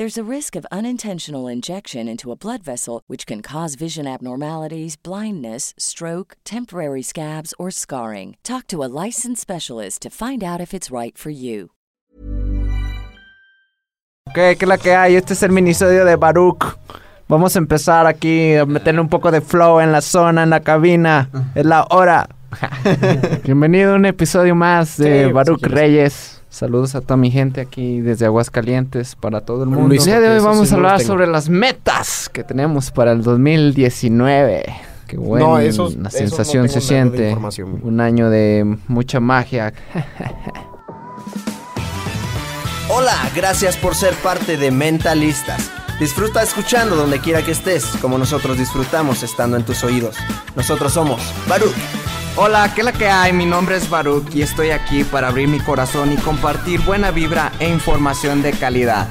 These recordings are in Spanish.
There's a risk of unintentional injection into a blood vessel, which can cause vision abnormalities, blindness, stroke, temporary scabs, or scarring. Talk to a licensed specialist to find out if it's right for you. ¿Qué, ¿Qué es la que hay? Este es el minisodio de Baruch. Vamos a empezar aquí a meterle un poco de flow en la zona, en la cabina. Ah. Es la hora. Bienvenido a un episodio más de Sí, Baruch si quieres. Reyes. Saludos a toda mi gente aquí desde Aguascalientes para todo el mundo. Luis, el día de hoy vamos sí a hablar sobre las metas que tenemos para el 2019. Qué buena No, esos sensación no se siente. Un año de mucha magia. Hola, gracias por ser parte de Mentalistas. Disfruta escuchando donde quiera que estés, como nosotros disfrutamos estando en tus oídos. Nosotros somos Baruch. Hola, ¿qué la que hay? Mi nombre es Baruch y estoy aquí para abrir mi corazón y compartir buena vibra e información de calidad.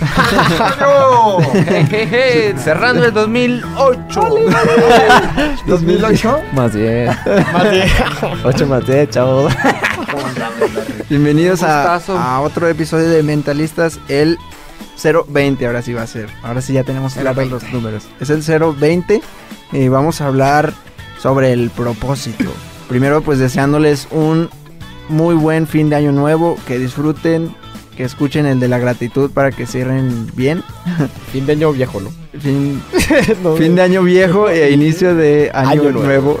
Cerrando el 2008. ¿2008? Más bien. 8 más 10, chavos. Bienvenidos a otro episodio de Mentalistas, el 020, ahora sí va a ser. Ahora sí ya tenemos claros los números. Es el 020 y vamos a hablar sobre el propósito. Primero pues deseándoles un muy buen fin de año nuevo, que disfruten, que escuchen el de la gratitud para que cierren bien. Fin de año viejo, ¿no? Fin, fin de año viejo e inicio de año, Año nuevo. nuevo.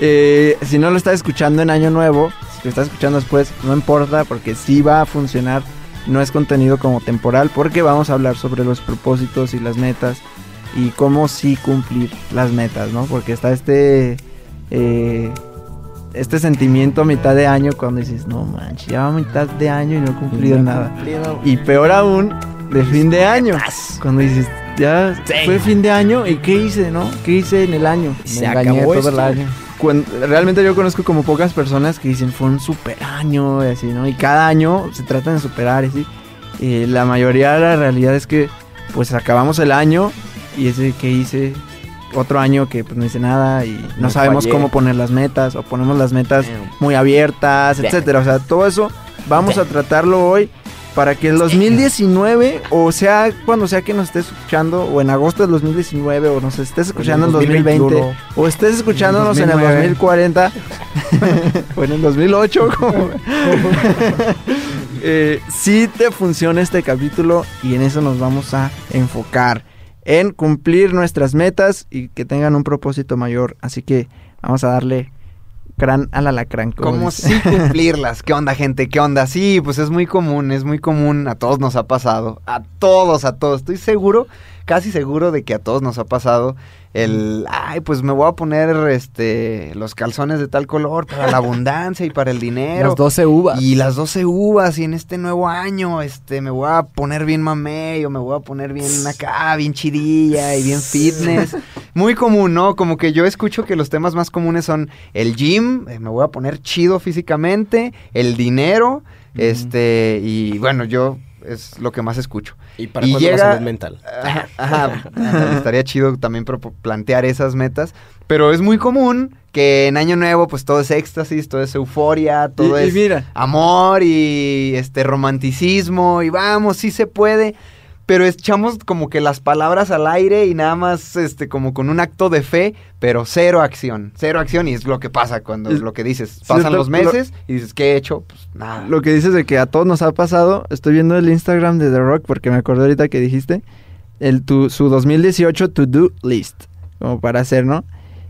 Eh, si no lo estás escuchando en año nuevo, si lo estás escuchando después, no importa porque sí va a funcionar. No es contenido como temporal porque vamos a hablar sobre los propósitos y las metas y cómo sí cumplir las metas, ¿no? Porque está este eh, este sentimiento a mitad de año cuando dices, no manches, ya va a mitad de año y no he cumplido nada. Y peor aún, de fin de año. Cuando dices, ya fue fin de año y ¿qué hice, no? ¿Qué hice en el año? Se Me engañé acabó todo el año. Realmente yo conozco como pocas personas que dicen fue un super año y así, ¿no? Y cada año se tratan de superar y así. Y la mayoría de la realidad es que pues acabamos el año y ese que hice otro año que pues no hice nada y no, No sabemos fallé. cómo poner las metas o ponemos las metas muy abiertas, etcétera. O sea, todo eso vamos a tratarlo hoy para que el 2019 o sea cuando sea que nos estés escuchando o en agosto del 2019 o nos estés escuchando en 2020 2021. o estés escuchándonos en el 2009. 2040 o en el 2008 como eh, sí te funciona este capítulo y en eso nos vamos a enfocar en cumplir nuestras metas y que tengan un propósito mayor así que vamos a darle crán al alacrán como ¿Cómo dice. sí cumplirlas? ¿Qué onda, gente? ¿Qué onda? Sí, pues es muy común, es muy común. A todos nos ha pasado. A todos, a todos. Estoy seguro, casi seguro de que a todos nos ha pasado el, ay, pues me voy a poner este los calzones de tal color para la abundancia y para el dinero. Las 12 uvas. Y las 12 uvas, y en este nuevo año, este, me voy a poner bien mamey, o me voy a poner bien acá, bien chidilla y bien fitness. muy común, ¿no? Como que yo escucho que los temas más comunes son el gym, eh, me voy a poner chido físicamente, el dinero, este, y bueno, yo es lo que más escucho. ¿Y para Y cuándo la llega- salud mental? Ajá, ajá, ándale, estaría chido también plantear esas metas, pero es muy común que en Año Nuevo pues todo es éxtasis, todo es euforia, todo Y- y es mira. amor y este romanticismo y vamos, sí se puede, pero echamos como que las palabras al aire y nada más este como con un acto de fe, pero cero acción, cero acción y es lo que pasa cuando Es- lo que dices, pasan lo- los meses y dices, ¿qué he hecho? Pues nada. Lo que dices de que a todos nos ha pasado, estoy viendo el Instagram de The Rock porque me acordé ahorita que dijiste el tu, su 2018 to-do list, como para hacer, ¿no?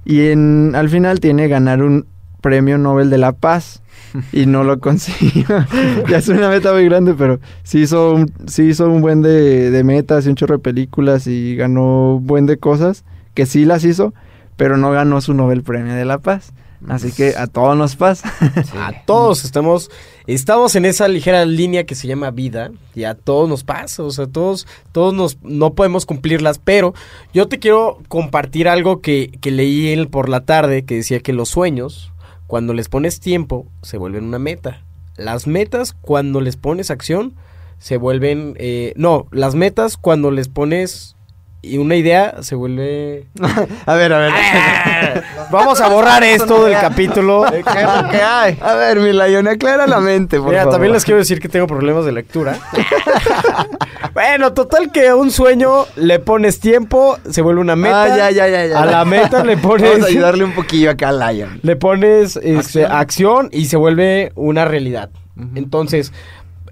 Y en, al final tiene ganar un premio Nobel de la Paz y no lo consiguió. ya es una meta muy grande, pero sí hizo un, sí hizo un buen de, de metas y un chorro de películas y ganó un buen de cosas que sí las hizo, pero no ganó su Nobel Premio de la Paz. Así que a todos nos pasa. A todos estamos, estamos en esa ligera línea que se llama vida y a todos nos pasa, o sea, todos, todos nos, no podemos cumplirlas, pero yo te quiero compartir algo que, que leí en- por la tarde que decía que los sueños, cuando les pones tiempo, se vuelven una meta. Las metas, cuando les pones acción, se vuelven, eh, no, las metas, cuando les pones y una idea, se vuelve... A ver, a ver. Vamos a borrar esto del capítulo. ¿Qué es lo que hay? A ver, mi Lion, aclara la mente, por Mira, favor. también les quiero decir que tengo problemas de lectura. bueno, total que a un sueño le pones tiempo, se vuelve una meta. Ah, ya, ya, ya, ya. A la meta le pones Vamos a ayudarle un poquillo acá al Lion. le pones este, acción. y se vuelve una realidad. Entonces,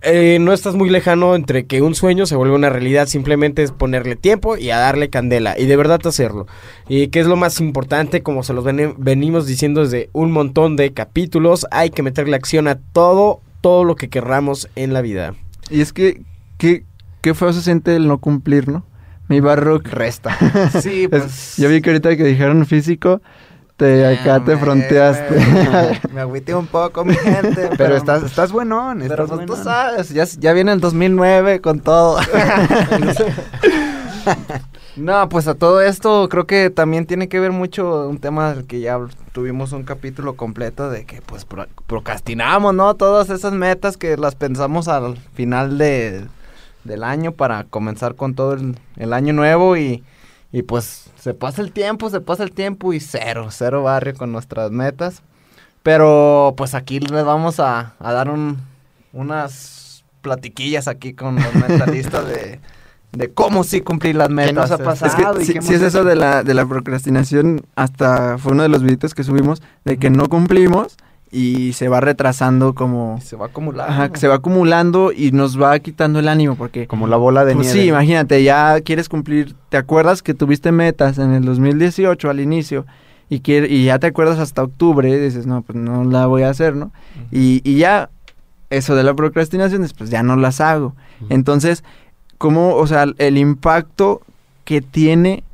eh, no estás muy lejano entre que un sueño se vuelve una realidad, simplemente es ponerle tiempo y a darle candela y de verdad hacerlo. Y que es lo más importante, como se los venimos diciendo desde un montón de capítulos, hay que meterle acción a todo, todo lo que querramos en la vida. Y es que, qué, qué feo se siente el no cumplir, ¿no? Mi barrock. Resta. Sí, Es- pues. yo vi que ahorita que dijeron físico, te, acá te fronteaste. me- Me agüité un poco, mi gente. Pero estás, estás buenón, Pero pues tú sabes, ya, ya viene el 2009 con todo. no, pues a todo esto creo que también tiene que ver mucho un tema del que ya tuvimos un capítulo completo de que pues pro- procrastinamos, ¿no? Todas esas metas que las pensamos al final de, del año para comenzar con todo el, el año nuevo y, y pues se pasa el tiempo, se pasa el tiempo y cero, cero barrio con nuestras metas. Pero pues aquí les vamos a, a dar un, unas platiquillas aquí con los mentalistas de, de cómo sí cumplir las metas. ¿Qué nos ha pasado? Es que ¿y si, es eso de la, de la procrastinación, hasta fue uno de los videitos que subimos, de que no cumplimos y se va retrasando como... Se va acumulando. Ajá, se va acumulando y nos va quitando el ánimo porque... Como la bola de Pues nieve. sí, imagínate, ya quieres cumplir, te acuerdas que tuviste metas en el 2018 al inicio y, quiere, y ya te acuerdas hasta octubre, y dices, no, pues no la voy a hacer, ¿no? y, y ya eso de la procrastinación, pues ya no las hago. Entonces, ¿cómo, o sea, el impacto que tiene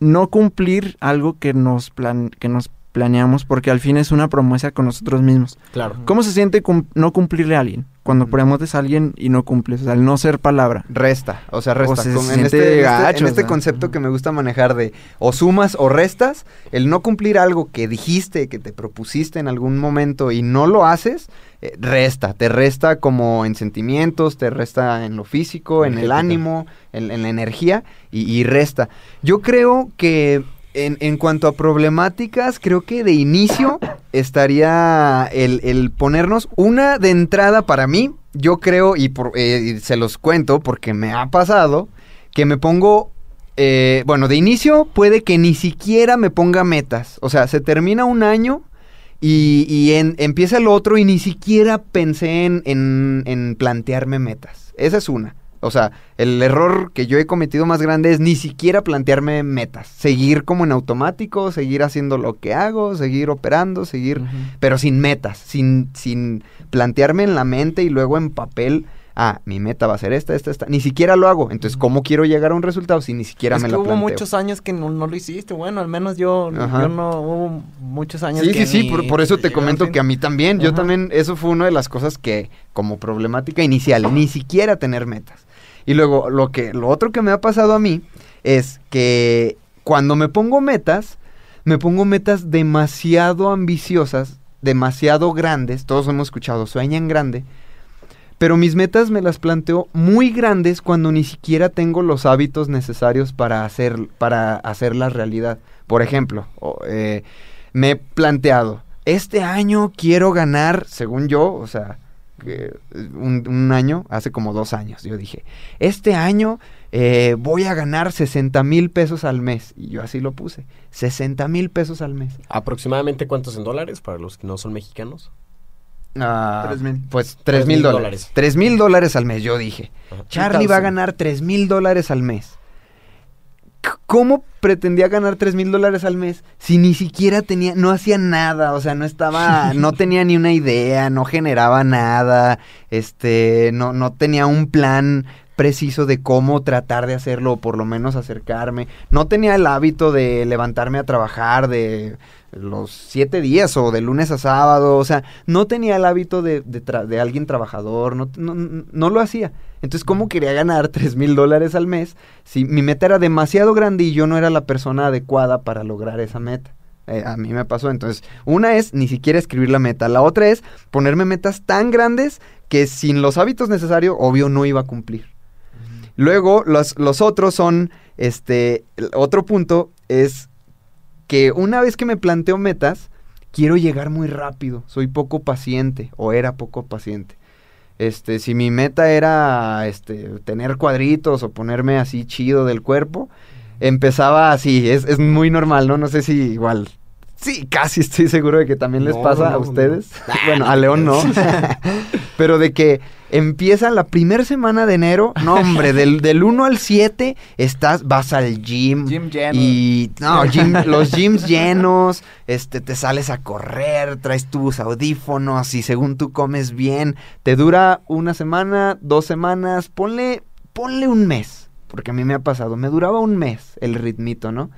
no cumplir algo que nos, plan, que nos planeamos, porque al fin es una promesa con nosotros mismos? Claro. ¿Cómo se siente cum- no cumplirle a alguien? Cuando prometes a alguien y no cumples, o sea, el no ser palabra. Resta, o sea, resta. O se en, siente este, en este- gacho, en este concepto que me gusta manejar de o sumas o restas, el no cumplir algo que dijiste, que te propusiste en algún momento y no lo haces, eh, resta, te resta como en sentimientos, te resta en lo físico, en el ánimo, en, en la energía y, y resta. Yo creo que en, cuanto a problemáticas, creo que de inicio estaría el, ponernos una de entrada para mí. Yo creo, y, por- eh, y se los cuento porque me ha pasado, que me pongo, eh, bueno, de inicio puede que ni siquiera me ponga metas. O sea, se termina un año y, y en- empieza el otro y ni siquiera pensé en, en- en plantearme metas. Esa es una. O sea, el error que yo he cometido más grande es ni siquiera plantearme metas. Seguir como en automático, seguir haciendo lo que hago, seguir operando, seguir... Pero sin metas, sin, sin plantearme en la mente y luego en papel, ah, mi meta va a ser esta, esta, esta. Ni siquiera lo hago. Entonces, ¿cómo quiero llegar a un resultado si ni siquiera es me que lo hubo planteo? muchos años que no, no lo hiciste. Bueno, al menos yo, yo no hubo muchos años Sí, que sí, sí, por, por eso te comento sin- que a mí también, yo también, eso fue una de las cosas que como problemática inicial, ni siquiera tener metas. Y luego, lo que, lo otro que me ha pasado a mí es que cuando me pongo metas, me pongo metas demasiado ambiciosas, demasiado grandes. Todos hemos escuchado, sueñan grande. Pero mis metas me las planteo muy grandes cuando ni siquiera tengo los hábitos necesarios para, hacer, para realidad. Por ejemplo, eh, me he planteado, este año quiero ganar, según yo, o sea, un, un año, hace como dos años, yo dije, este año eh, voy a ganar 60 mil pesos al mes. Y yo así lo puse, 60 mil pesos al mes. ¿Aproximadamente cuántos en dólares para los que no son mexicanos? Ah, Tres mil. Pues Tres mil dólares. Tres mil dólares al mes, yo dije. Ajá. Charlie va a 3,000. ganar tres mil dólares al mes. ¿Cómo pretendía ganar tres mil dólares al mes si ni siquiera tenía, no hacía nada? O sea, no estaba, no tenía ni una idea, no generaba nada, este, no, no tenía un plan preciso de cómo tratar de hacerlo o por lo menos acercarme. No tenía el hábito de levantarme a trabajar de los siete días o de lunes a sábado. O sea, no tenía el hábito de, de, tra- de alguien trabajador. No, no, no lo hacía. Entonces, ¿cómo quería ganar tres mil dólares al mes si mi meta era demasiado grande y yo no era la persona adecuada para lograr esa meta? Eh, a mí me pasó. Entonces, una es ni siquiera escribir la meta. La otra es ponerme metas tan grandes que sin los hábitos necesarios, obvio, no iba a cumplir. Luego, los, los otros son, este, el otro punto es que una vez que me planteo metas, quiero llegar muy rápido. Soy poco paciente o era poco paciente. Este, si mi meta era, este, tener cuadritos o ponerme así chido del cuerpo, empezaba así. Es, es muy normal, ¿no? No sé si igual. Sí, casi estoy seguro de que también les No, pasa no, a no. ustedes. bueno, a León no. Pero de que empieza la primera semana de enero, no hombre, del, del 1 al 7 estás, vas al gym. Gym lleno. Y no, gym- los gyms llenos, este, te sales a correr, traes tus audífonos y según tú comes bien, te dura una semana, dos semanas, ponle, ponle un mes, porque a mí me ha pasado, me duraba un mes el ritmito, ¿no?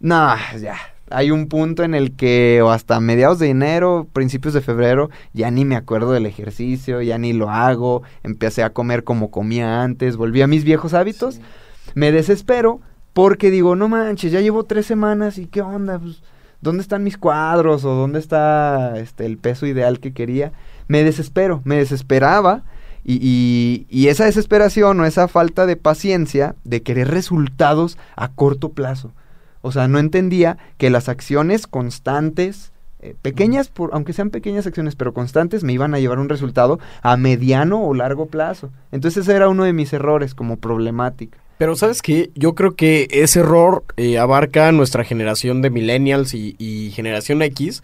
No, ya. Hay un punto en el que o hasta mediados de enero, principios de febrero, ya ni me acuerdo del ejercicio, ya ni lo hago, empecé a comer como comía antes, volví a mis viejos hábitos, me desespero porque digo, no manches, ya llevo tres semanas y qué onda, pues, ¿dónde están mis cuadros o dónde está este, el peso ideal que quería? Me desespero, me desesperaba y, y- y esa desesperación o esa falta de paciencia de querer resultados a corto plazo. O sea, no entendía que las acciones constantes, eh, pequeñas, por, aunque sean pequeñas acciones, pero constantes, me iban a llevar un resultado a mediano o largo plazo. Entonces ese era uno de mis errores como problemática. Pero sabes qué, yo creo que ese error eh, abarca nuestra generación de millennials y, y generación X,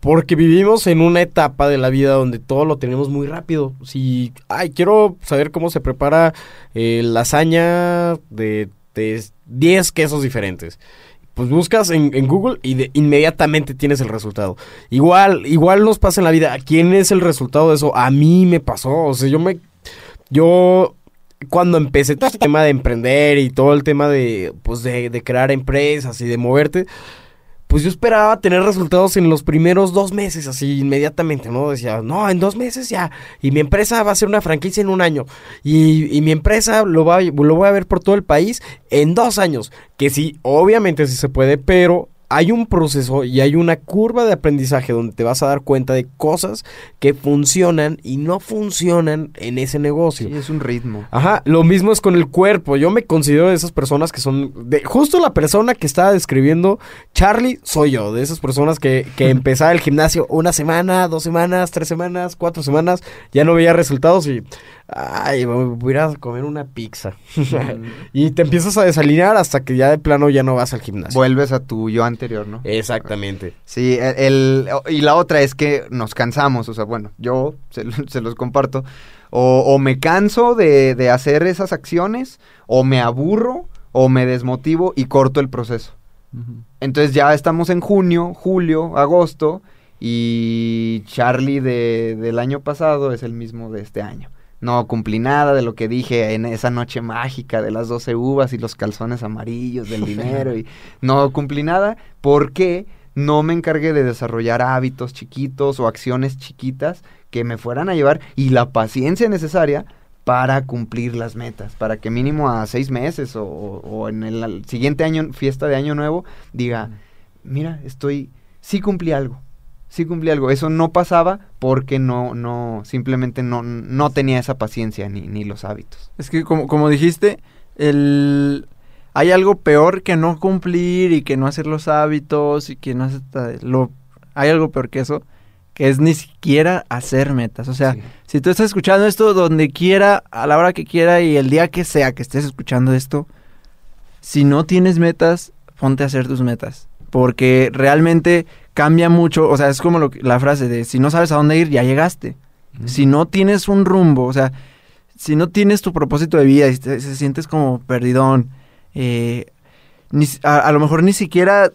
porque vivimos en una etapa de la vida donde todo lo tenemos muy rápido. Si, ay, quiero saber cómo se prepara eh, lasaña de, de 10 quesos diferentes. Pues buscas en, en Google y de- inmediatamente tienes el resultado. Igual, igual nos pasa en la vida. ¿Quién es el resultado de eso? A mí me pasó. O sea, yo me, yo cuando empecé todo este tema de emprender y todo el tema de, pues, de crear empresas y de moverte, pues yo esperaba tener resultados en los primeros dos meses, así inmediatamente, ¿no? Decía, no, en dos meses ya, y mi empresa va a ser una franquicia en un año, y, y mi empresa lo, va, lo voy a ver por todo el país en dos años, que sí, obviamente sí se puede, pero hay un proceso y hay una curva de aprendizaje donde te vas a dar cuenta de cosas que funcionan y no funcionan en ese negocio. Sí, es un ritmo. Ajá, lo mismo es con el cuerpo. Yo me considero de esas personas que son. De, justo la persona que estaba describiendo Charlie soy yo. De esas personas que, que empezaba el gimnasio una semana, dos semanas, tres semanas, cuatro semanas. Ya no veía resultados y. Ay, me voy a ir a comer una pizza. y te empiezas a desalinear hasta que ya de plano ya no vas al gimnasio. Vuelves a tu yo anterior, ¿no? Exactamente. Sí, el, el- y la otra es que nos cansamos, o sea, bueno, yo se, se los comparto, o, o me canso de, de hacer esas acciones, o me aburro, o me desmotivo y corto el proceso. Entonces ya estamos en junio, julio, agosto, y Charlie de, del año pasado es el mismo de este año. No cumplí nada de lo que dije en esa noche mágica de las 12 uvas y los calzones amarillos del dinero y no cumplí nada. Porque no me encargué de desarrollar hábitos chiquitos o acciones chiquitas que me fueran a llevar y la paciencia necesaria para cumplir las metas, para que mínimo a seis meses o, o en el siguiente año, fiesta de año nuevo, diga, mira, estoy, sí cumplí algo, sí cumplí algo. Eso no pasaba porque no, no, simplemente no, no tenía esa paciencia ni, ni los hábitos. Es que como, como dijiste, el... hay algo peor que no cumplir y que no hacer los hábitos y que no hacer lo hay algo peor que eso, que es ni siquiera hacer metas. O sea, Sí. si tú estás escuchando esto donde quiera, a la hora que quiera y el día que sea que estés escuchando esto, si no tienes metas, ponte a hacer tus metas. Porque realmente cambia mucho, o sea, es como lo la frase de si no sabes a dónde ir, ya llegaste. Si no tienes un rumbo, o sea, si no tienes tu propósito de vida y te, se sientes como perdidón, eh, ni a, a lo mejor ni siquiera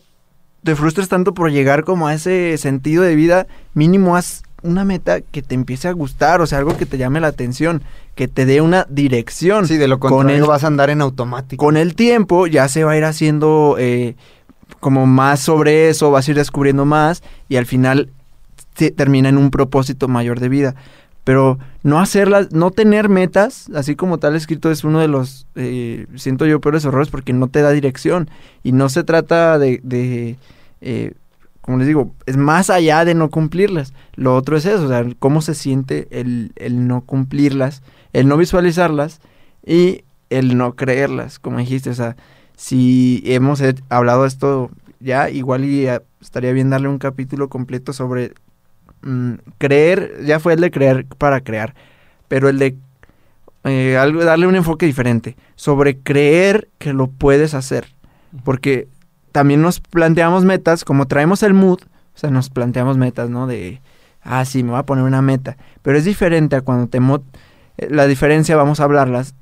te frustres tanto por llegar como a ese sentido de vida, mínimo haz una meta que te empiece a gustar, o sea, algo que te llame la atención, que te dé una dirección. Sí, de lo Con contrario el- vas a andar en automático. Con el tiempo ya se va a ir haciendo eh, como más sobre eso, vas a ir descubriendo más y al final termina en un propósito mayor de vida. Pero no hacerlas, no tener metas, así como tal escrito, es uno de los, eh, siento yo, peores errores porque no te da dirección. Y no se trata de, de, eh, como les digo, es más allá de no cumplirlas. Lo otro es eso, o sea, cómo se siente el, el no cumplirlas, el no visualizarlas y el no creerlas, como dijiste, o sea, si hemos he- hablado de esto ya, igual y eh, estaría bien darle un capítulo completo sobre mm, creer, ya fue el de creer para crear, pero el de eh, algo, darle un enfoque diferente, sobre creer que lo puedes hacer, porque también nos planteamos metas, como traemos el mood, o sea, nos planteamos metas, ¿no? De, ah, sí, me voy a poner una meta, pero es diferente a cuando te... eh, la diferencia, vamos a hablarlas,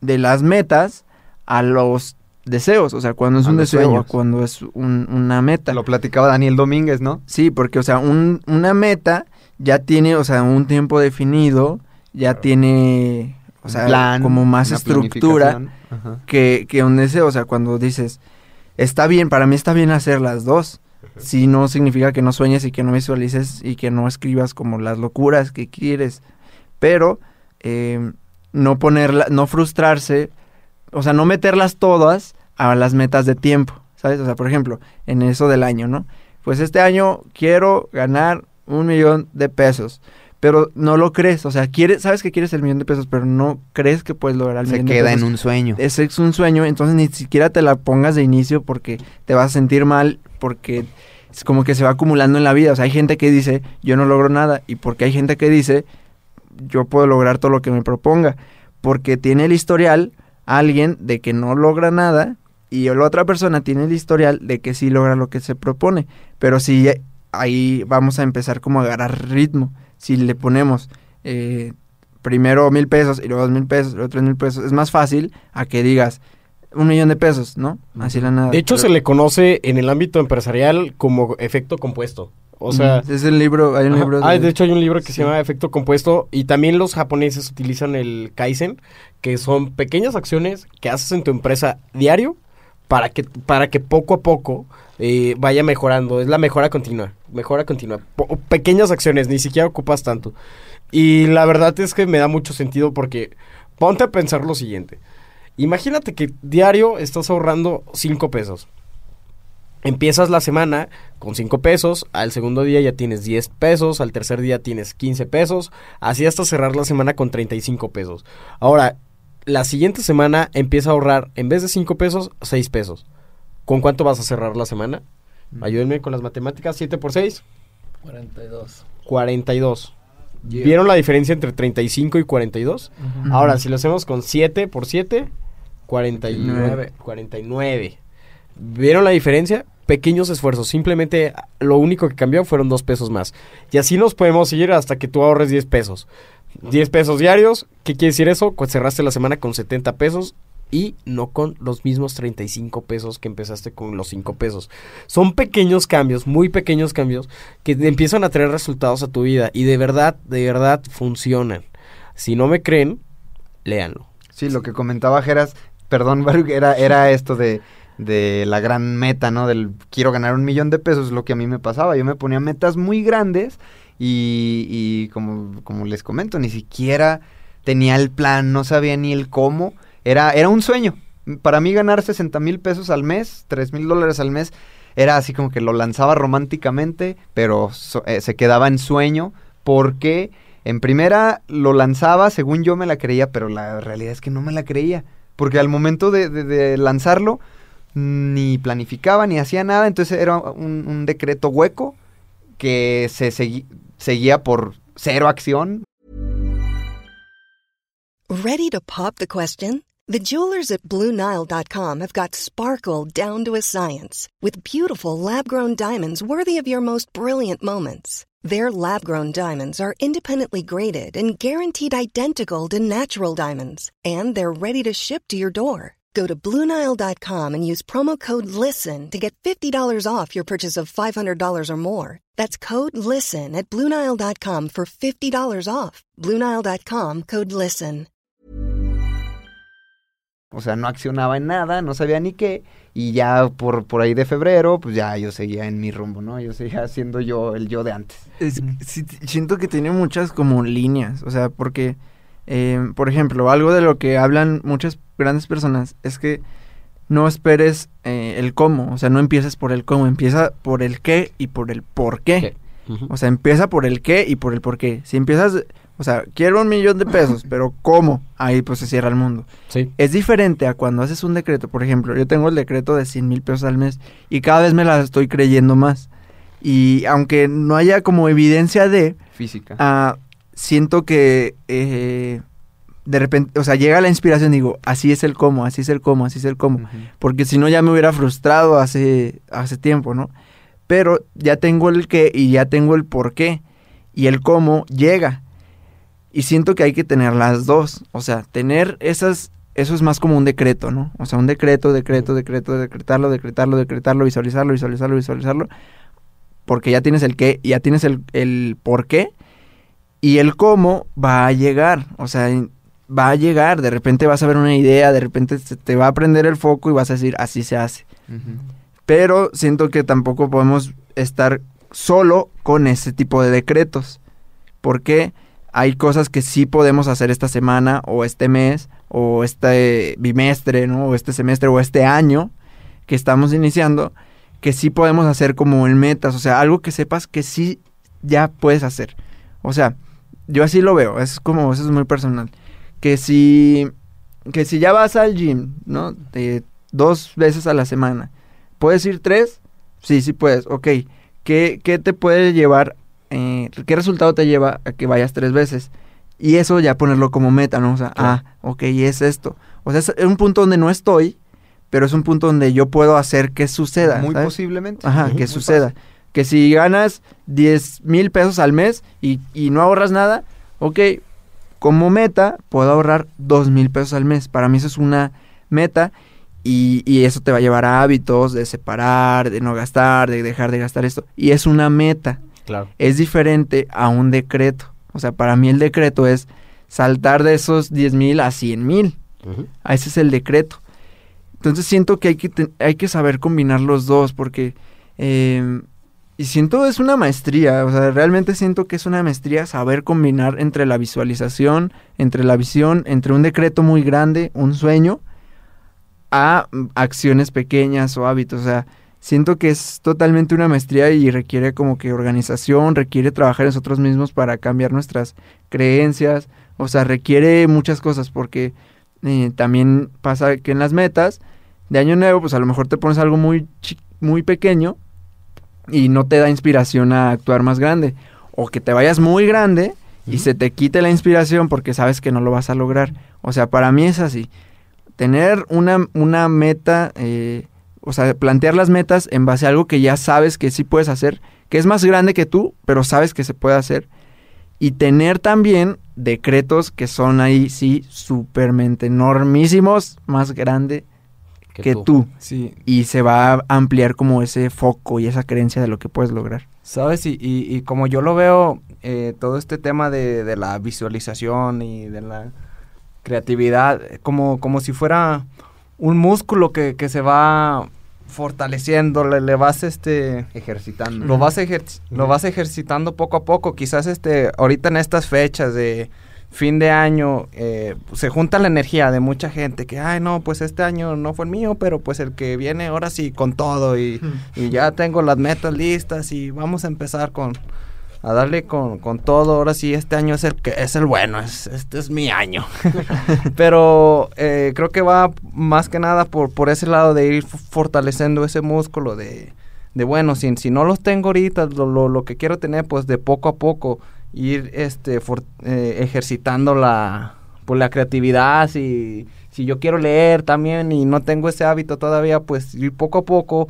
de las metas a los deseos, o sea, cuando es A un deseo o cuando es un- una meta. Lo platicaba Daniel Domínguez, ¿no? Sí, porque, o sea, un- una meta ya tiene, o sea, un tiempo definido, ya tiene, o sea, plan, como más estructura que un deseo, o sea, cuando dices, está bien, para mí está bien hacer las dos. Si no significa que no sueñes y que no visualices y que no escribas como las locuras que quieres. Pero eh, no ponerla, no frustrarse, o sea, no meterlas todas a las metas de tiempo, ¿sabes? O sea, por ejemplo, en eso del año, ¿no? Pues este año quiero ganar un millón de pesos. Pero no lo crees, o sea, quieres, sabes que quieres el millón de pesos, pero no crees que puedes lograr el Se millón de queda pesos en un sueño. ese es un sueño, entonces ni siquiera te la pongas de inicio porque te vas a sentir mal, porque es como que se va acumulando en la vida. O sea, hay gente que dice, yo no logro nada, y porque hay gente que dice, yo puedo lograr todo lo que me proponga, porque tiene el historial alguien de que no logra nada y la otra persona tiene el historial de que sí logra lo que se propone. Pero sí, ahí vamos a empezar como a agarrar ritmo. Si le ponemos eh, primero mil pesos y luego dos mil pesos, luego tres mil pesos, es más fácil a que digas un millón de pesos, ¿no? Así la nada. De hecho, Pero- se le conoce en el ámbito empresarial como efecto compuesto. O sea, es el libro, hay un Ajá. libro. Ah, de hecho hay un libro que Sí. se llama Efecto Compuesto y también los japoneses utilizan el Kaizen, que son pequeñas acciones que haces en tu empresa diario para que, para que poco a poco eh, vaya mejorando. Es la mejora continua, mejora continua. Pequeñas acciones, ni siquiera ocupas tanto. Y la verdad es que me da mucho sentido porque ponte a pensar lo siguiente. Imagínate que diario estás ahorrando 5 pesos. Empiezas la semana con 5 pesos, al segundo día ya tienes 10 pesos, al tercer día tienes 15 pesos, así hasta cerrar la semana con 35 pesos. Ahora, la siguiente semana empieza a ahorrar, en vez de 5 pesos, 6 pesos. ¿Con cuánto vas a cerrar la semana? Ayúdenme con las matemáticas, 7 por 6, 42. 42. ¿Vieron la diferencia entre 35 y 42? Ahora, si lo hacemos con 7 por 7, 49. 49. ¿Vieron la diferencia? Pequeños esfuerzos. Simplemente lo único que cambió fueron dos pesos más. Y así nos podemos seguir hasta que tú ahorres 10 pesos. 10 pesos diarios. ¿Qué quiere decir eso? Pues cerraste la semana con 70 pesos y no con los mismos 35 pesos que empezaste con los 5 pesos. Son pequeños cambios, muy pequeños cambios que empiezan a traer resultados a tu vida y de verdad, de verdad funcionan. Si no me creen, léanlo. Sí, lo que comentaba Geras, perdón, era, era esto de, de la gran meta, ¿no? Del quiero ganar un millón de pesos, lo que a mí me pasaba. Yo me ponía metas muy grandes y, y como, les comento, ni siquiera tenía el plan, no sabía ni el cómo. Era, era un sueño. Para mí ganar 60 mil pesos al mes, 3 mil dólares al mes, era así como que lo lanzaba románticamente, pero eh, se quedaba en sueño porque en primera lo lanzaba, según yo me la creía, pero la realidad es que no me la creía. Porque al momento de, lanzarlo, ni planificaba, ni hacía nada, entonces era un, decreto hueco que se segui- seguía por cero acción, Ready to pop the question? The jewelers at BlueNile.com have got sparkle down to a science with beautiful lab grown diamonds worthy of your most brilliant moments. Their lab grown diamonds are independently graded and guaranteed identical to natural diamonds, and they're ready to ship to your door. Go to BlueNile.com and use promo code LISTEN to get $50 off your purchase of $500 or more. That's code LISTEN at BlueNile.com for $50 off. BlueNile.com code LISTEN. o sea, no accionaba en nada, no sabía ni qué, y ya por, por ahí de febrero, pues ya yo seguía en mi rumbo, ¿no? Yo seguía siendo yo el yo de antes. Es- sí, t- siento que tiene muchas como líneas, o sea, porque, eh, por ejemplo, algo de lo que hablan muchas grandes personas es que no esperes eh, el cómo, o sea, no empieces por el cómo, empieza por el qué y por el por qué. O sea, empieza por el qué y por el por qué. Si empiezas, o sea, quiero un millón de pesos, pero ¿cómo? Ahí pues se cierra el mundo. Sí. Es diferente a cuando haces un decreto. Por ejemplo, yo tengo el decreto de 100 mil pesos al mes y cada vez me la estoy creyendo más. Y aunque no haya como evidencia de, Física. ah, siento que eh, de repente, o sea, llega la inspiración y digo, así es el cómo, así es el cómo, así es el cómo. Porque si no ya me hubiera frustrado hace, hace tiempo, ¿no? Pero ya tengo el qué y ya tengo el por qué. Y el cómo llega. Y siento que hay que tener las dos. O sea, tener esas... Eso es más como un decreto, ¿no? O sea, un decreto, decreto, decreto, decretarlo, decretarlo, decretarlo, visualizarlo, visualizarlo, visualizarlo. Porque ya tienes el qué, ya tienes el, el por qué. Y el cómo va a llegar. O sea, va a llegar. De repente vas a ver una idea, de repente te va a prender el foco y vas a decir, así se hace. Pero siento que tampoco podemos estar solo con ese tipo de decretos. Porque hay cosas que sí podemos hacer esta semana o este mes o este bimestre, ¿no? O este semestre o este año que estamos iniciando que sí podemos hacer como en metas, o sea, algo que sepas que sí ya puedes hacer. O sea, yo así lo veo, es como, eso es muy personal. Que si, que si ya vas al gym, ¿no? De dos veces a la semana, ¿puedes ir tres? Sí, sí puedes, ok. ¿Qué, qué te puede llevar, eh, qué resultado te lleva a que vayas tres veces? Y eso ya ponerlo como meta, ¿no? O sea, Claro. ah, ok, es esto. O sea, es un punto donde no estoy, pero es un punto donde yo puedo hacer que suceda. Muy ¿sabes? posiblemente. Ajá, que suceda. fácil. Que si ganas 10 mil pesos al mes y, y no ahorras nada, ok, como meta puedo ahorrar 2 mil pesos al mes. Para mí eso es una meta y, y eso te va a llevar a hábitos de separar, de no gastar, de dejar de gastar esto. Y es una meta. Claro. Es diferente a un decreto. O sea, para mí el decreto es saltar de esos 10 mil a 100 mil. A ese es el decreto. Entonces siento que hay que, hay que saber combinar los dos porque... eh, y siento es una maestría, o sea, realmente siento que es una maestría saber combinar entre la visualización, entre la visión, entre un decreto muy grande, un sueño, a acciones pequeñas o hábitos. O sea, siento que es totalmente una maestría y requiere como que organización, requiere trabajar en nosotros mismos para cambiar nuestras creencias, o sea, requiere muchas cosas porque eh, también pasa que en las metas de año nuevo, pues a lo mejor te pones algo muy, muy pequeño y no te da inspiración a actuar más grande. O que te vayas muy grande y se te quite la inspiración porque sabes que no lo vas a lograr. O sea, para mí es así. Tener una, una meta, eh, o sea, plantear las metas en base a algo que ya sabes que sí puedes hacer, que es más grande que tú, pero sabes que se puede hacer. Y tener también decretos que son ahí, sí, supermente enormísimos, más grande que, tú. Sí, Y se va a ampliar como ese foco y esa creencia de lo que puedes lograr. ¿Sabes? Y, y, y como yo lo veo, eh, todo este tema de, de la visualización y de la creatividad, como, como si fuera un músculo que, que se va fortaleciendo, le, le vas este... Ejercitando. Lo vas, ejer- lo vas ejercitando poco a poco. Quizás este, ahorita en estas fechas de, fin de año eh, se junta la energía de mucha gente que, ay, no, pues este año no fue el mío, pero pues el que viene ahora sí con todo y, y ya tengo las metas listas y vamos a empezar con a darle con, con todo. Ahora sí, este año es el que es el bueno, es, este es mi año. Pero eh, creo que va más que nada por, por ese lado de ir fortaleciendo ese músculo de, de bueno, si, si no los tengo ahorita, lo, lo, lo que quiero tener, pues de poco a poco ir este for- eh, ejercitando la pues la creatividad. Si si yo quiero leer también y no tengo ese hábito todavía pues ir poco a poco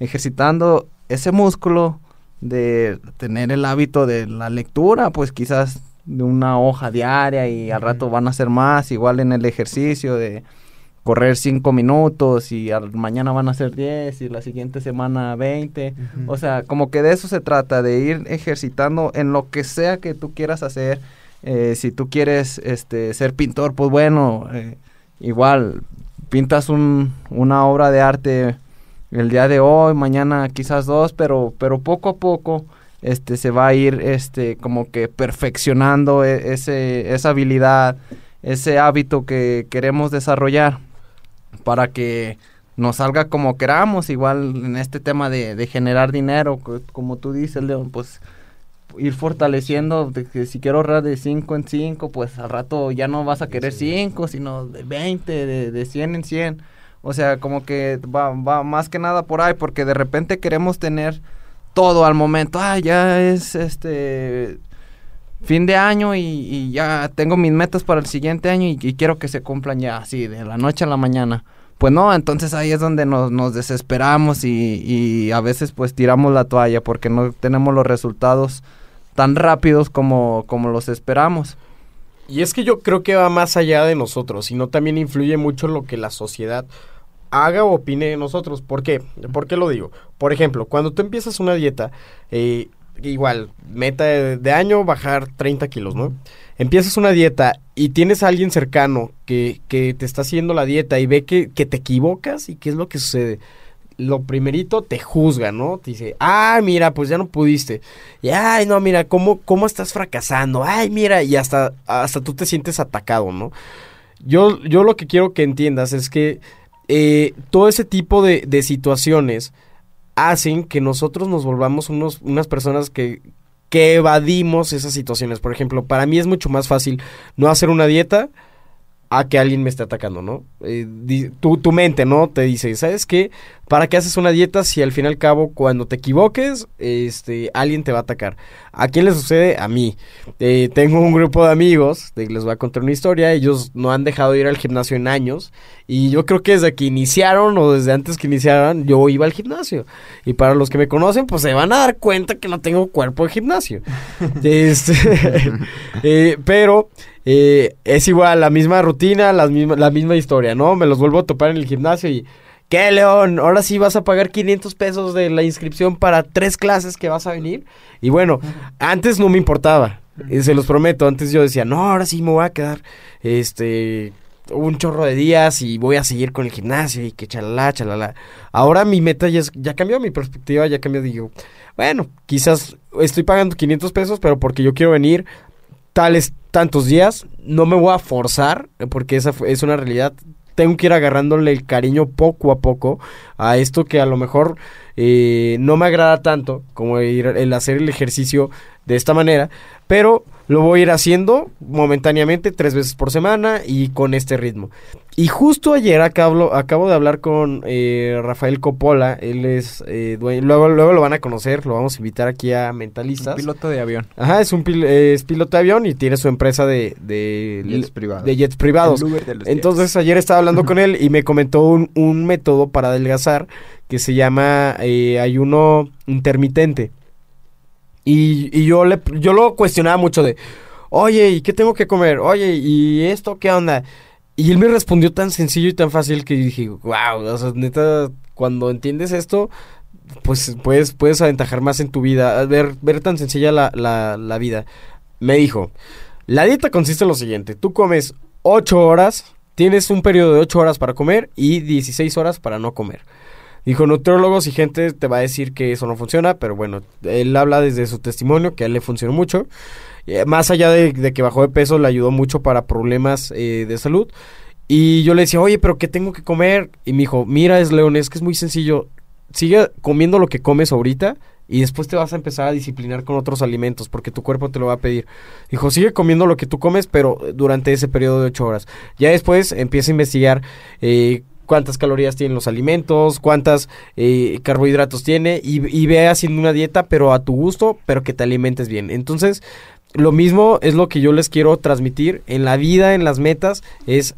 ejercitando ese músculo de tener el hábito de la lectura pues quizás de una hoja diaria y al rato van a ser más igual en el ejercicio de correr cinco minutos y al, mañana van a ser 10 y la siguiente semana 20 o sea, como que de eso se trata, de ir ejercitando en lo que sea que tú quieras hacer. Eh, si tú quieres este, ser pintor, pues bueno, eh, igual pintas un, una obra de arte el día de hoy, mañana quizás dos, pero, pero poco a poco este, se va a ir este, como que perfeccionando e- ese, esa habilidad, ese hábito que queremos desarrollar para que nos salga como queramos, igual en este tema de, de generar dinero, co- como tú dices, León, pues ir fortaleciendo, de que si quiero ahorrar de 5 en 5, pues al rato ya no vas a querer 5, sino de 20, de, de 100 en 100. O sea, como que va, va más que nada por ahí, porque de repente queremos tener todo al momento. Ah, ya es este fin de año y, y ya tengo mis metas para el siguiente año y, y quiero que se cumplan ya así, de la noche a la mañana. Pues no, entonces ahí es donde nos, desesperamos y, y a veces pues tiramos la toalla porque no tenemos los resultados tan rápidos como, como los esperamos. Y es que yo creo que va más allá de nosotros, sino también influye mucho lo que la sociedad haga o opine de nosotros. ¿Por qué? ¿Por qué lo digo? Por ejemplo, cuando tú empiezas una dieta, eh, igual, meta de, año, bajar 30 kilos, ¿no? Empiezas una dieta y tienes a alguien cercano que, que te está haciendo la dieta y ve que, que te equivocas y qué es lo que sucede. Lo primerito te juzga, ¿no? Te dice, ah, mira, pues ya no pudiste. Y, ay, no, mira, ¿cómo, cómo estás fracasando? Ay, mira, y hasta, hasta tú te sientes atacado, ¿no? Yo, yo lo que quiero que entiendas es que eh, todo ese tipo de, de situaciones hacen que nosotros nos volvamos unos, unas personas que, que evadimos esas situaciones. Por ejemplo, para mí es mucho más fácil no hacer una dieta a que alguien me esté atacando, ¿no? Eh, di- tu, tu mente, ¿no? Te dice, ¿sabes qué? ¿Para qué haces una dieta si al fin y al cabo cuando te equivoques, este, alguien te va a atacar? ¿A quién le sucede? A mí. Eh, tengo un grupo de amigos, de- les voy a contar una historia, ellos no han dejado de ir al gimnasio en años y yo creo que desde que iniciaron o desde antes que iniciaran yo iba al gimnasio. Y para los que me conocen, pues se van a dar cuenta que no tengo cuerpo de gimnasio. Este, eh, pero eh, es igual, la misma rutina, las misma, la misma historia, ¿no? Me los vuelvo a topar en el gimnasio y... ¿Qué, León? Ahora sí vas a pagar 500 pesos de la inscripción para tres clases que vas a venir. Y bueno, antes no me importaba, eh, se los prometo. Antes yo decía, no, ahora sí me voy a quedar, este, un chorro de días y voy a seguir con el gimnasio y que chalala, chalala. Ahora mi meta ya, es- ya cambió, mi perspectiva ya cambió. Digo, bueno, quizás estoy pagando 500 pesos, pero porque yo quiero venir tales tantos días, no me voy a forzar, porque esa es una realidad. Tengo que ir agarrándole el cariño poco a poco a esto que a lo mejor eh, no me agrada tanto como ir, el hacer el ejercicio de esta manera, pero lo voy a ir haciendo momentáneamente tres veces por semana y con este ritmo. Y justo ayer acabo, acabo de hablar con eh, Rafael Coppola, él es eh, dueño, luego, luego lo van a conocer, lo vamos a invitar aquí a Mentalistas. Piloto de avión. Ajá, es un pil- eh, es piloto de avión y tiene su empresa de, de Jets privados. de jets privados. El Uber de los Entonces ayer estaba hablando con él y me comentó un, un método para adelgazar que se llama eh, ayuno intermitente. Y, y yo, le, yo lo cuestionaba mucho de, oye, ¿y qué tengo que comer? Oye, ¿y esto qué onda? Y él me respondió tan sencillo y tan fácil que dije, wow, o sea, neta, cuando entiendes esto, pues puedes, puedes aventajar más en tu vida, ver, ver tan sencilla la, la, la vida. Me dijo, la dieta consiste en lo siguiente, tú comes 8 horas, tienes un periodo de 8 horas para comer y 16 horas para no comer. Dijo, nutriólogos y gente te va a decir que eso no funciona, pero bueno, él habla desde su testimonio que a él le funcionó mucho. Eh, más allá de, de que bajó de peso, le ayudó mucho para problemas eh, de salud. Y yo le decía, oye, pero ¿qué tengo que comer? Y me dijo, mira, es León, es que es muy sencillo. Sigue comiendo lo que comes ahorita y después te vas a empezar a disciplinar con otros alimentos porque tu cuerpo te lo va a pedir. Dijo, sigue comiendo lo que tú comes, pero durante ese periodo de ocho horas. Ya después empieza a investigar eh, cuántas calorías tienen los alimentos, cuántas eh, carbohidratos tiene y, y ve haciendo una dieta, pero a tu gusto, pero que te alimentes bien. Entonces, lo mismo es lo que yo les quiero transmitir en la vida, en las metas, es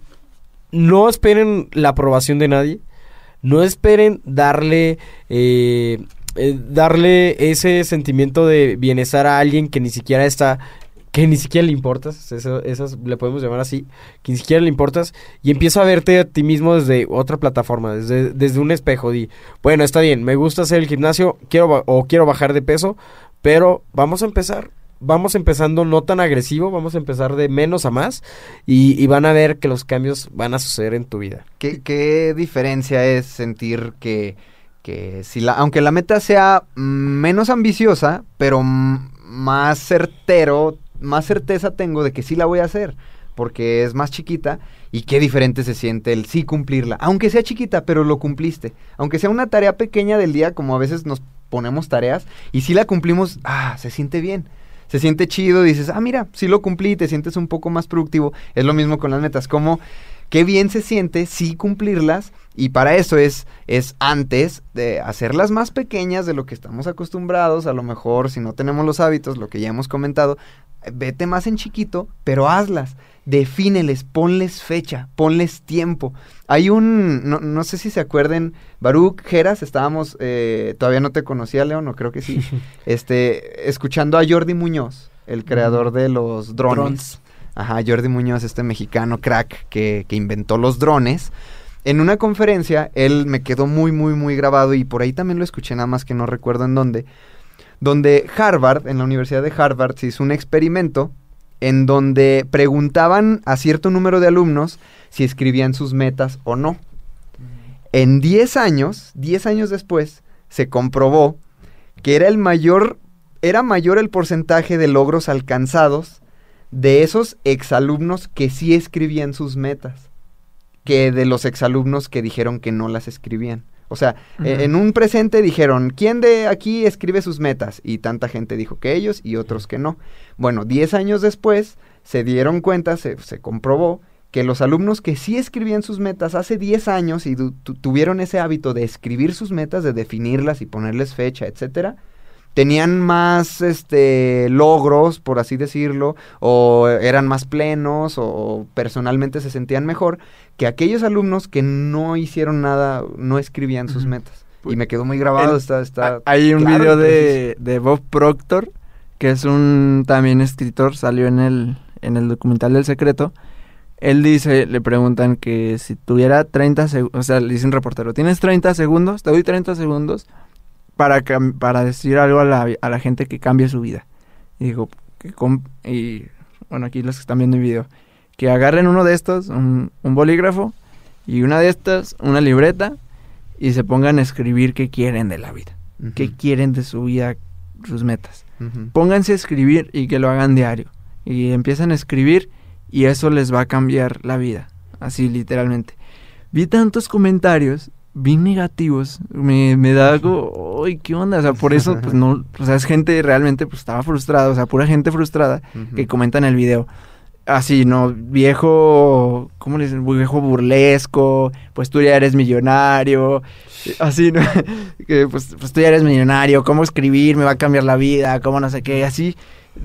no esperen la aprobación de nadie, no esperen darle eh, eh, darle ese sentimiento de bienestar a alguien que ni siquiera está que ni siquiera le importas, esas le podemos llamar así, que ni siquiera le importas, y empieza a verte a ti mismo desde otra plataforma, desde, desde un espejo, di, bueno, está bien, me gusta hacer el gimnasio, quiero o quiero bajar de peso, pero vamos a empezar, vamos empezando no tan agresivo, vamos a empezar de menos a más, y, y van a ver que los cambios van a suceder en tu vida. ¿Qué, qué diferencia es sentir que, que si la, aunque la meta sea mm, menos ambiciosa, pero más certero, más certeza tengo de que sí la voy a hacer, porque es más chiquita y qué diferente se siente el sí cumplirla, aunque sea chiquita, pero lo cumpliste, aunque sea una tarea pequeña del día, como a veces nos ponemos tareas y si la cumplimos, ah, se siente bien. Se siente chido, dices, ah, mira, sí lo cumplí, te sientes un poco más productivo. Es lo mismo con las metas, como qué bien se siente sí cumplirlas y para eso es, es antes de hacerlas más pequeñas de lo que estamos acostumbrados, a lo mejor si no tenemos los hábitos, lo que ya hemos comentado, vete más en chiquito, pero hazlas, defíneles, ponles fecha, ponles tiempo. Hay un, no, no sé si se acuerden, Baruch Geras, estábamos, eh, todavía no te conocía, León, no creo que sí, este, escuchando a Jordi Muñoz, el creador de los drones. Drones. Ajá, Jordi Muñoz, este mexicano crack que, que inventó los drones. En una conferencia, él me quedó muy, muy, muy grabado y por ahí también lo escuché, nada más que no recuerdo en dónde, donde Harvard, en la Universidad de Harvard, se hizo un experimento en donde preguntaban a cierto número de alumnos si escribían sus metas o no. En 10 años, 10 años después, se comprobó que era el mayor, era mayor el porcentaje de logros alcanzados de esos exalumnos que sí escribían sus metas que de los exalumnos que dijeron que no las escribían. O sea, e- en un presente dijeron, ¿quién de aquí escribe sus metas? Y tanta gente dijo que ellos y otros que no. Bueno, 10 años después se dieron cuenta, se, se comprobó que los alumnos que sí escribían sus metas hace 10 años y tuvieron ese hábito de escribir sus metas, de definirlas y ponerles fecha, etcétera, tenían más este logros, por así decirlo, o eran más plenos, o, personalmente se sentían mejor que aquellos alumnos que no hicieron nada, no escribían sus metas. Y me quedó muy grabado, El- está, está Hay un claro video de, de Bob Proctor, que es un también escritor, salió en el, en el documental del secreto. Él dice, le preguntan que si tuviera 30 segundos, o sea, le dice un reportero, ¿tienes 30 segundos? Te doy 30 segundos para, para decir algo a la, a la gente que cambie su vida. Y digo, que y bueno, aquí los que están viendo el video, que agarren uno de estos, un, un bolígrafo, y una de estas, una libreta, y se pongan a escribir qué quieren de la vida Ujú, qué quieren de su vida, sus metas. Pónganse a escribir y que lo hagan diario. Y empiezan a escribir y eso les va a cambiar la vida. Así literalmente. Vi tantos comentarios, vi negativos, me, me da algo, ¡ay, qué onda! O sea, por eso, pues no, o sea, es gente realmente, pues estaba frustrada, o sea, pura gente frustrada que comenta en el video. Así, ¿no? Viejo, ¿cómo le dicen? Viejo burlesco, pues tú ya eres millonario. Así, ¿no? que pues, pues tú ya eres millonario, cómo escribir me va a cambiar la vida, cómo no sé qué, así.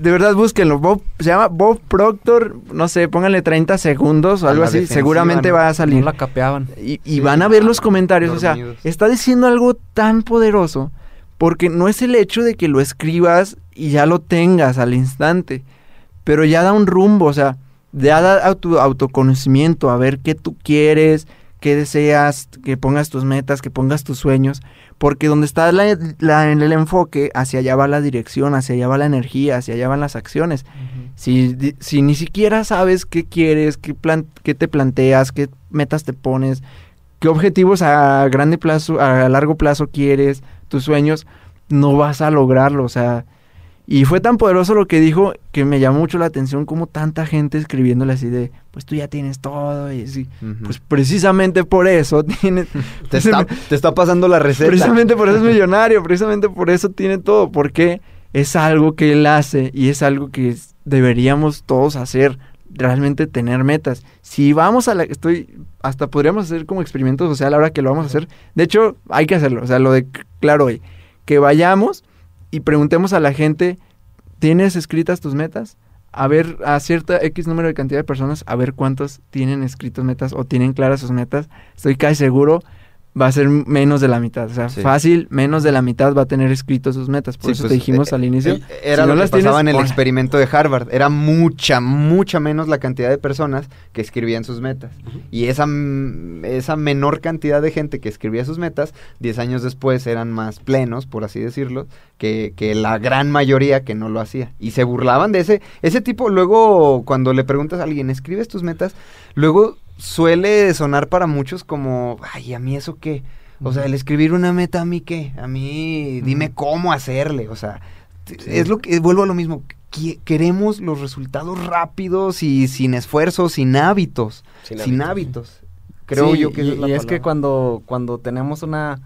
De verdad, búsquenlo. Bob, se llama Bob Proctor, no sé, pónganle 30 segundos o A algo así, seguramente ¿no? va a salir. No la capeaban. Y, y Sí, van a ver los comentarios, o sea, está diciendo algo tan poderoso porque no es el hecho de que lo escribas y ya lo tengas al instante, pero ya da un rumbo, o sea, ya da auto- autoconocimiento, a ver qué tú quieres, qué deseas, que pongas tus metas, que pongas tus sueños, porque donde está la, el enfoque, hacia allá va la dirección, hacia allá va la energía, hacia allá van las acciones. Si, si ni siquiera sabes qué quieres, qué, plan, qué te planteas, qué metas te pones, qué objetivos a grande plazo, a largo plazo quieres, tus sueños, no vas a lograrlo. O sea, Y fue tan poderoso lo que dijo que me llamó mucho la atención como tanta gente escribiéndole así de, pues tú ya tienes todo y así. Pues precisamente por eso tiene... te, está, te está pasando la receta. Precisamente por eso es millonario, precisamente por eso tiene todo, porque es algo que él hace y es algo que deberíamos todos hacer, realmente tener metas. Si vamos a la... Estoy... Hasta podríamos hacer como experimento social ahora que lo vamos a hacer. De hecho, hay que hacerlo. O sea, lo de claro hoy. Que vayamos y preguntemos a la gente, ¿tienes escritas tus metas? A ver, a cierta X número de cantidad de personas, a ver cuántos tienen escritas metas o tienen claras sus metas. Estoy casi seguro va a ser menos de la mitad. O sea, Sí. fácil, menos de la mitad va a tener escritos sus metas. Por Sí, eso pues, te dijimos eh, al inicio. eh, Era si lo no que las tienes, pasaba en el experimento de Harvard. Era mucha, mucha menos la cantidad de personas que escribían sus metas. Y esa, esa menor cantidad de gente que escribía sus metas, 10 años después eran más plenos, por así decirlo, que, que la gran mayoría que no lo hacía. Y se burlaban de ese, ese tipo. Luego, cuando le preguntas a alguien, ¿escribes tus metas? Luego suele sonar para muchos como, ay, ¿a mí eso qué? O sea, el escribir una meta a mí qué? A mí dime cómo hacerle, o sea, es lo que vuelvo a lo mismo. Queremos los resultados rápidos y sin esfuerzo, sin hábitos, sin, hábitos. Creo Sí, yo que y, es la y es que cuando, cuando tenemos una,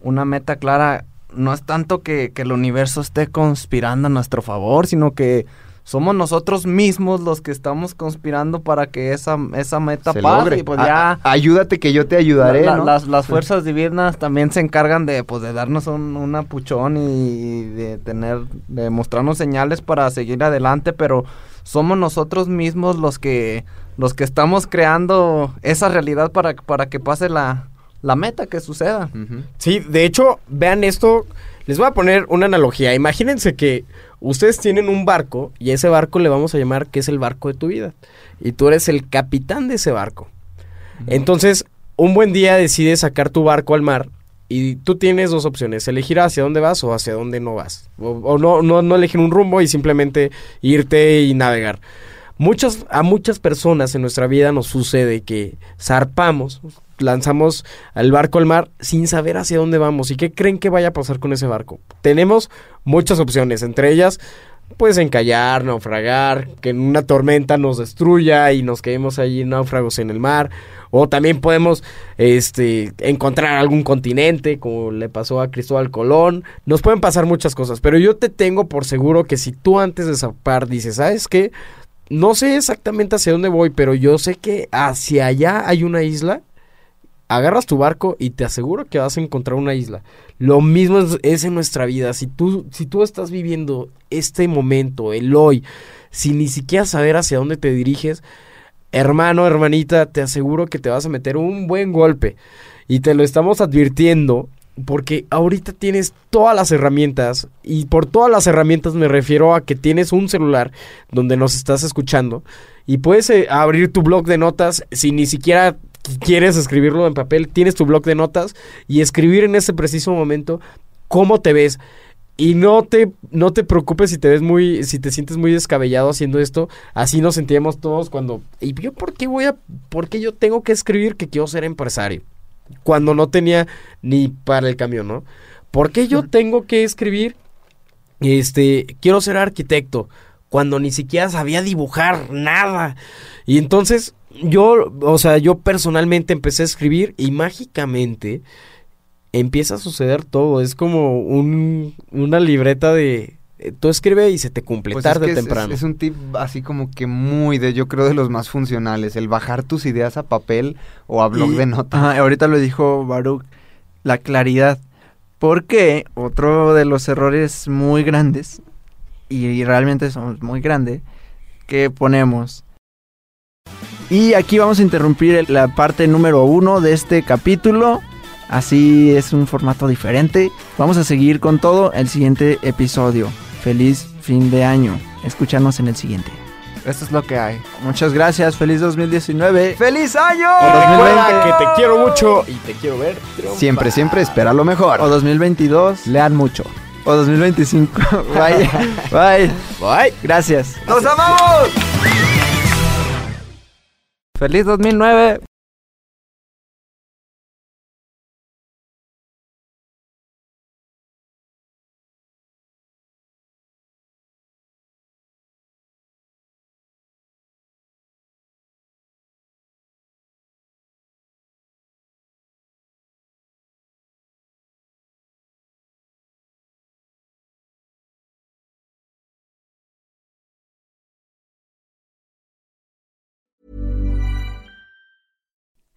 una meta clara, no es tanto que, que el universo esté conspirando a nuestro favor, sino que somos nosotros mismos los que estamos conspirando para que esa, esa meta Se pase. logre. Y pues ya a- ayúdate que yo te ayudaré, la- la- ¿no? las, las Sí. fuerzas divinas también se encargan de, pues, de darnos un, un apuchón y de tener, de mostrarnos señales para seguir adelante, pero somos nosotros mismos los que, los que estamos creando esa realidad para, para que pase la, la meta, que suceda. Sí, de hecho, vean esto. Les voy a poner una analogía. Imagínense que ustedes tienen un barco y a ese barco le vamos a llamar que es el barco de tu vida. Y tú eres el capitán de ese barco. Entonces, un buen día decides sacar tu barco al mar y tú tienes dos opciones, elegir hacia dónde vas o hacia dónde no vas. O, o no, no, no elegir un rumbo y simplemente irte y navegar. Muchas, a muchas personas en nuestra vida nos sucede que zarpamos, lanzamos al barco al mar sin saber hacia dónde vamos y qué creen que vaya a pasar con ese barco. Tenemos muchas opciones, entre ellas pues encallar, naufragar, que en una tormenta nos destruya y nos quedemos allí náufragos en el mar, o también podemos este encontrar algún continente como le pasó a Cristóbal Colón. Nos pueden pasar muchas cosas, pero yo te tengo por seguro que si tú antes de zapar dices, "¿Sabes qué? No sé exactamente hacia dónde voy, pero yo sé que hacia allá hay una isla." Agarras tu barco y te aseguro que vas a encontrar una isla. Lo mismo es, en nuestra vida. Si tú, si tú estás viviendo este momento, el hoy, sin ni siquiera saber hacia dónde te diriges, hermano, hermanita, te aseguro que te vas a meter un buen golpe. Y te lo estamos advirtiendo porque ahorita tienes todas las herramientas y por todas las herramientas me refiero a que tienes un celular donde nos estás escuchando y puedes eh, abrir tu blog de notas sin ni siquiera quieres escribirlo en papel, tienes tu blog de notas y escribir en ese preciso momento cómo te ves. Y no te, no te preocupes si te ves muy, si te sientes muy descabellado haciendo esto. Así nos sentíamos todos cuando. ¿Y yo por qué voy a, por qué yo tengo que escribir que quiero ser empresario? Cuando no tenía ni para el camión, ¿no? ¿Por qué yo tengo que escribir? Este, quiero ser arquitecto. Cuando ni siquiera sabía dibujar nada. Y entonces yo, o sea, yo personalmente empecé a escribir y mágicamente empieza a suceder todo. Es como un, una libreta de... eh, Tú escribe y se te cumple Pues es tarde o es- temprano. Es, un tip así como que muy de, yo creo, de los más funcionales. El bajar tus ideas a papel o a blog Y- de notas. Ajá, ahorita lo dijo Baruch, la claridad. Porque otro de los errores muy grandes, y, y realmente son muy grandes, que ponemos. Y aquí vamos a interrumpir la parte número uno de este capítulo. Así es un formato diferente. Vamos a seguir con todo el siguiente episodio. Feliz fin de año. Escúchanos en el siguiente. Eso es lo que hay. Muchas gracias. Feliz 2019. ¡Feliz año! Recuerda que te quiero mucho y te quiero ver. Siempre, siempre espera lo mejor. O 2022. Lean mucho. O 2025. Bye. Bye. Bye. Gracias. ¡Nos amamos! ¡Feliz 2009!